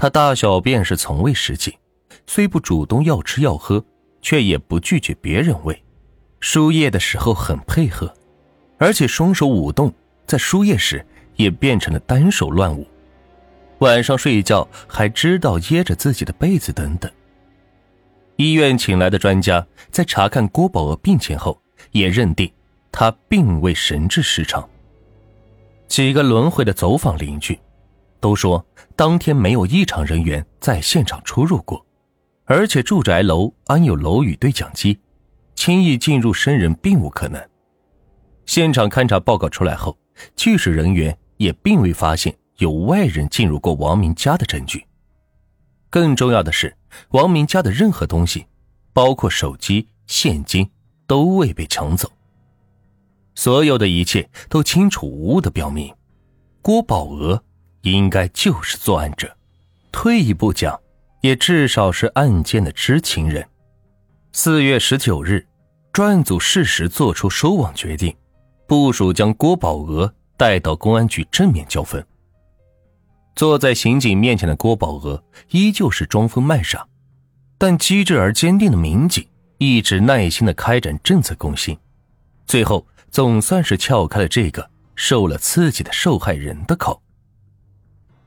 他大小便是从未失禁，虽不主动要吃要喝，却也不拒绝别人喂。输液的时候很配合，而且双手舞动，在输液时也变成了单手乱舞。晚上睡觉还知道掖着自己的被子等等。医院请来的专家在查看郭宝娥病情后，也认定她并未神志失常。几个轮回的走访邻居都说，当天没有异常人员在现场出入过，而且住宅楼安有楼宇对讲机，轻易进入生人并无可能。现场勘查报告出来后，技术人员也并未发现有外人进入过王明家的证据。更重要的是，王明家的任何东西，包括手机、现金，都未被抢走。所有的一切都清楚无误的表明，郭宝娥应该就是作案者。退一步讲，也至少是案件的知情人。四月十九日，专案组适时做出收网决定，部署将郭宝娥带到公安局正面交锋。坐在刑警面前的郭宝娥依旧是装疯卖傻，但机智而坚定的民警一直耐心的开展政策攻心，最后总算是撬开了这个受了刺激的受害人的口。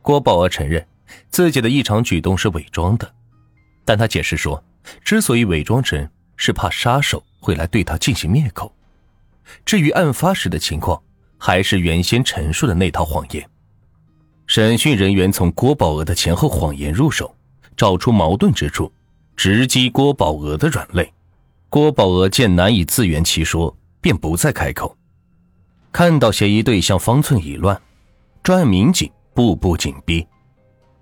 郭宝娥承认自己的异常举动是伪装的，但他解释说，之所以伪装成是怕杀手会来对他进行灭口。至于案发时的情况，还是原先陈述的那套谎言。审讯人员从郭宝娥的前后谎言入手，找出矛盾之处，直击郭宝娥的软肋。郭宝娥见难以自圆其说，便不再开口。看到嫌疑对象方寸已乱，专案民警步步紧逼，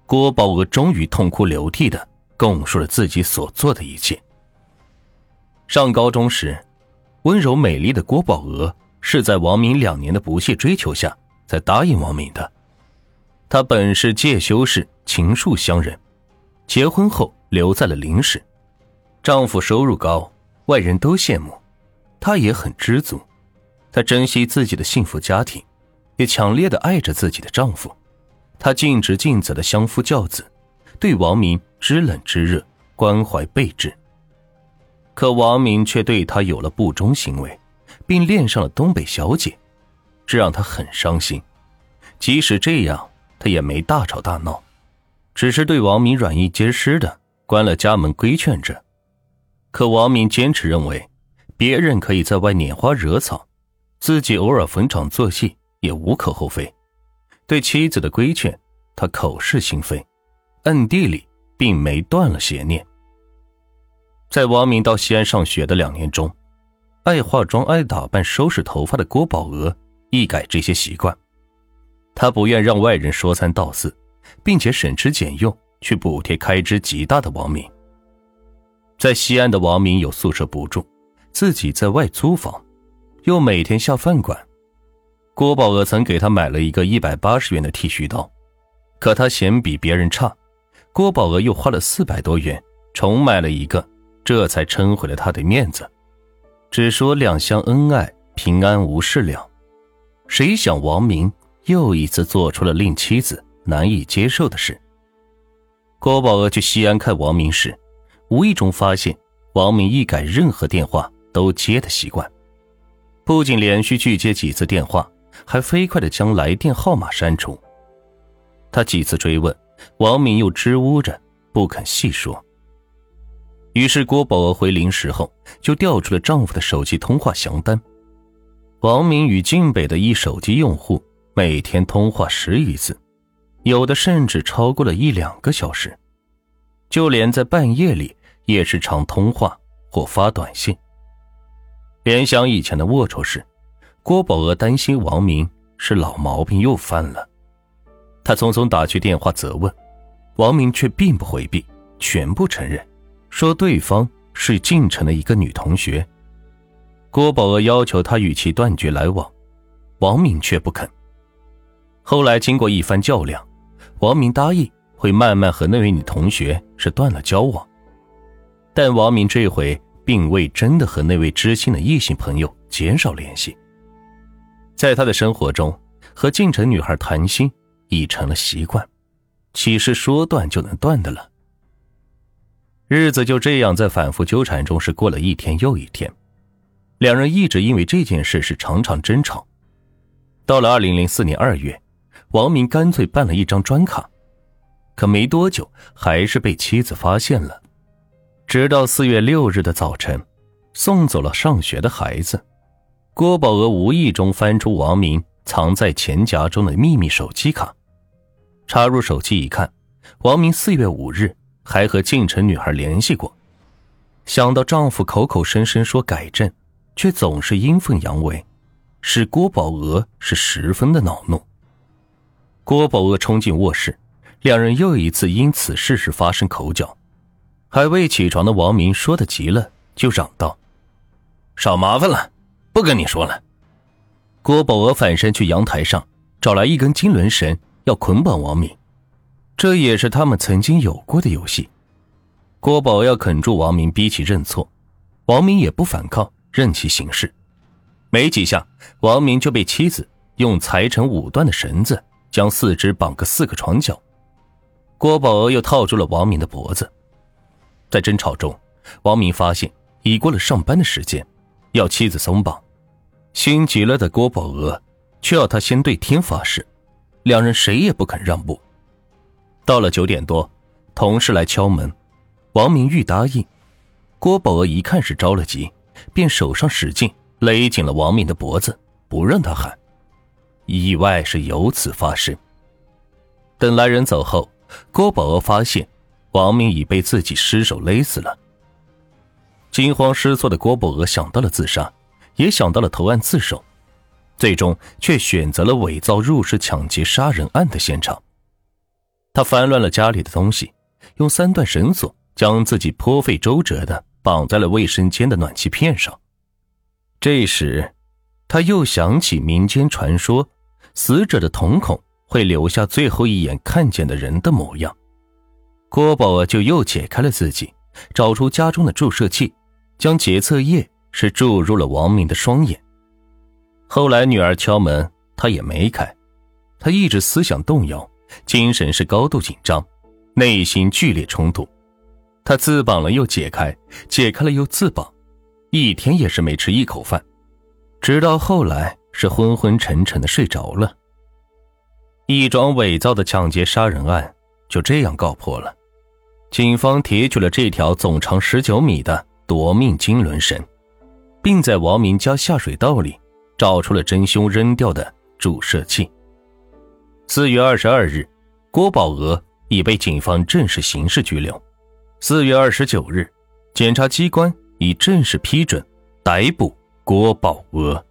郭宝娥终于痛哭流涕的供述了自己所做的一切。上高中时，温柔美丽的郭宝娥是在王敏两年的不懈追求下才答应王敏的。她本是介休市秦树乡人，结婚后留在了临市，丈夫收入高，外人都羡慕，她也很知足。她珍惜自己的幸福家庭，也强烈的爱着自己的丈夫。她尽职尽责的相夫教子，对王明知冷知热，关怀备至。可王明却对她有了不忠行为，并恋上了东北小姐，这让她很伤心。即使这样。他也没大吵大闹，只是对王明软硬兼施的关了家门，规劝着。可王明坚持认为，别人可以在外拈花惹草，自己偶尔逢场作戏也无可厚非。对妻子的规劝，他口是心非，暗地里并没断了邪念。在王明到西安上学的两年中，爱化妆、爱打扮、收拾头发的郭宝娥一改这些习惯。他不愿让外人说三道四，并且省吃俭用去补贴开支极大的王明。在西安的王明有宿舍不住，自己在外租房，又每天下饭馆。郭宝娥曾给他买了一个一百八十元的剃须刀，可他嫌比别人差，郭宝娥又花了四百多元重买了一个，这才撑回了他的面子，只说两相恩爱，平安无事了。谁想王明。又一次做出了令妻子难以接受的事。郭宝娥去西安看王明时，无意中发现王明一改任何电话都接的习惯，不仅连续拒接几次电话，还飞快的将来电号码删除。他几次追问，王明又支吾着不肯细说。于是郭宝娥回临时后，就调出了丈夫的手机通话详单。王明与晋北的一手机用户。每天通话十余次，有的甚至超过了一两个小时，就连在半夜里也是常通话或发短信。联想以前的龌龊事，郭宝娥担心王明是老毛病又犯了，她匆匆打去电话责问，王明却并不回避，全部承认，说对方是晋城的一个女同学。郭宝娥要求他与其断绝来往，王明却不肯。后来经过一番较量，王明答应会慢慢和那位女同学是断了交往，但王明这回并未真的和那位知心的异性朋友减少联系。在他的生活中，和晋城女孩谈心已成了习惯，岂是说断就能断的了？日子就这样在反复纠缠中是过了一天又一天，两人一直因为这件事是常常争吵。到了二零零四年二月，王明干脆办了一张专卡，可没多久还是被妻子发现了。直到四月六日的早晨，送走了上学的孩子，郭宝娥无意中翻出王明藏在钱夹中的秘密手机卡，插入手机一看，王明四月五日还和晋城女孩联系过。想到丈夫口口声声说改正，却总是阴奉阳违，使郭宝娥是十分的恼怒。郭宝娥冲进卧室，两人又一次因此事事发生口角。还未起床的王明说的急了，就嚷道：“少麻烦了，不跟你说了。”郭宝娥反身去阳台上找来一根金轮绳，要捆绑王明。这也是他们曾经有过的游戏。郭宝要捆住王明，逼其认错，王明也不反抗，任其行事。没几下，王明就被妻子用裁成五段的绳子将四肢绑个四个床角。郭宝娥又套住了王明的脖子。在争吵中，王明发现已过了上班的时间，要妻子松绑。心急了的郭宝娥却要他先对天发誓，两人谁也不肯让步。到了九点多，同事来敲门，王明欲答应，郭宝娥一看是着了急，便手上使劲勒紧了王明的脖子，不让他喊。意外是由此发生。等来人走后，郭宝娥发现。王明已被自己失手勒死了。惊慌失措的郭宝娥想到了自杀，也想到了投案自首，最终却选择了伪造入室抢劫杀人案的现场。他翻乱了家里的东西，用三段绳索将自己颇费周折的绑在了卫生间的暖气片上。这时，他又想起民间传说，死者的瞳孔会留下最后一眼看见的人的模样。郭宝儿就又解开了自己，找出家中的注射器，将检测液是注入了王明的双眼。后来女儿敲门，他也没开，他一直思想动摇，精神是高度紧张，内心剧烈冲突。他自绑了又解开，解开了又自绑，一天也是没吃一口饭，直到后来是昏昏沉沉的睡着了。一桩伪造的抢劫杀人案就这样告破了。警方提取了这条总长十九米的夺命金轮神，并在王明家下水道里找出了真凶扔掉的注射器。四月二十二日，郭宝娥已被警方正式刑事拘留。四月二十九日，检察机关已正式批准逮捕郭宝娥。